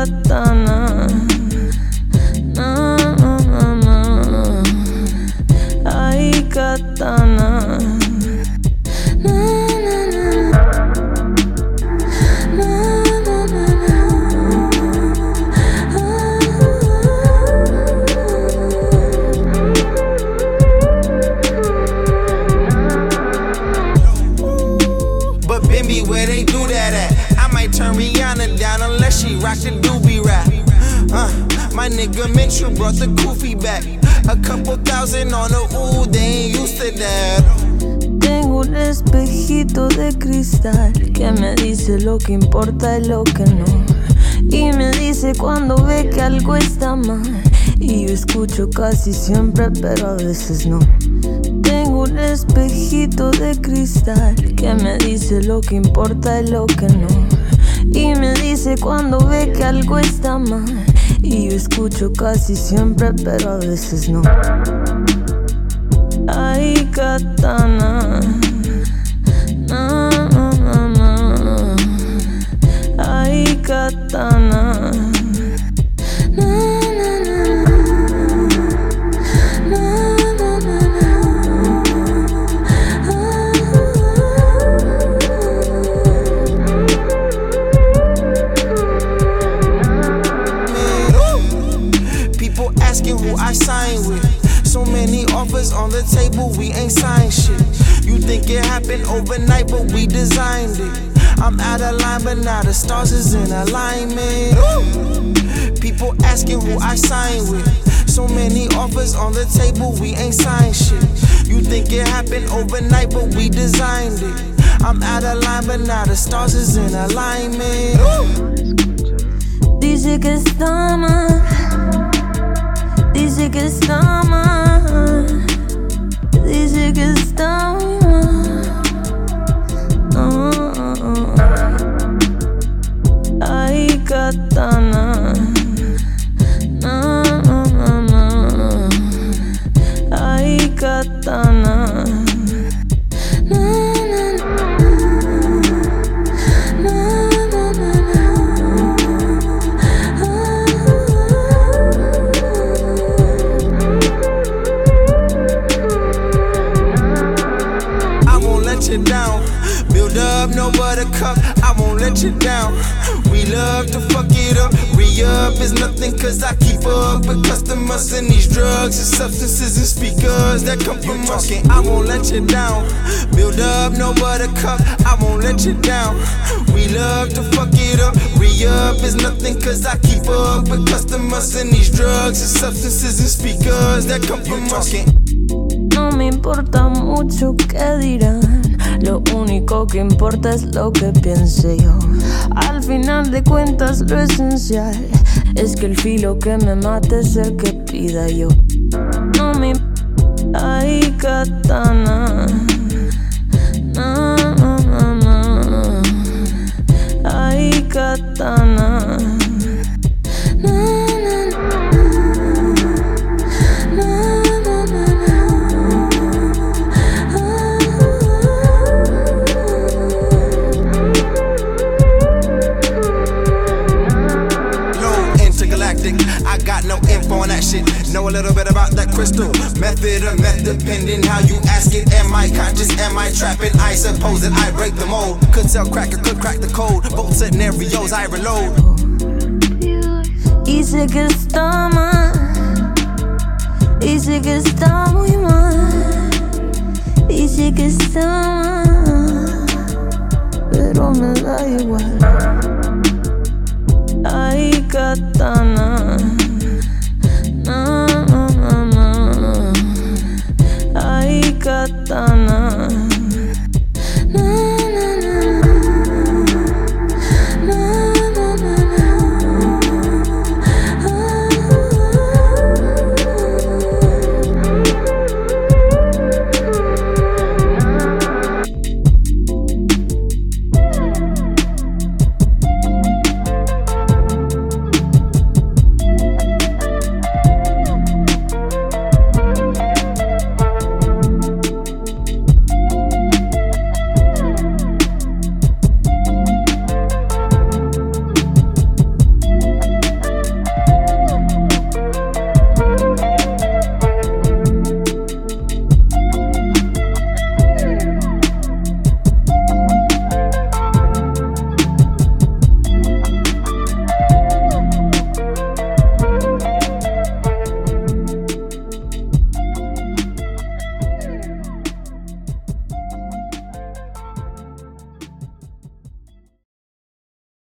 Katana, Na, na, na, na. Ay, katana. Where they do that at? I might turn Rihanna down unless she rockin' my nigga Mitchell brought the goofy back. A couple thousand on the ooh, they ain't used to that. Tengo un espejito de cristal que me dice lo que importa y lo que no. Y me dice cuando ve que algo está mal. Y yo escucho casi siempre, pero a veces no. Tengo un espejito de cristal que me dice lo que importa y lo que no. Y me dice cuando ve que algo está mal. Y yo escucho casi siempre, pero a veces no. Ay, katana. Asking who I sign with. So many offers on the table, we ain't signed shit. You think it happened overnight, but we designed it. I'm out of line, but now the stars is in alignment. People asking who I sign with. So many offers on the table, we ain't signed shit. You think it happened overnight, but we designed it. I'm out of line, but now the stars is in alignment. Ooh. Mal. Dice que está you down. We love to fuck it up. Re up is nothing cause I keep up with customers and these drugs and substances and speakers that come from us. I won't let you down. Build up, no buttercup. I won't let you down. We love to fuck it up. Re up is nothing cause I keep up with customers and these drugs and substances and speakers that come from us. No me importa mucho qué dirán. Lo único que importa es lo que piense yo. Al final de cuentas, lo esencial es que el filo que me mate es el que pida yo. No me. Ay, katana. Na, na, na. Ay, katana. Know a little bit about that crystal. Method of meth, depending how you ask it. Am I conscious? Am I trapping? I suppose that I break the mold. Could tell cracker, could crack the code. Both scenarios I reload. Y sé que está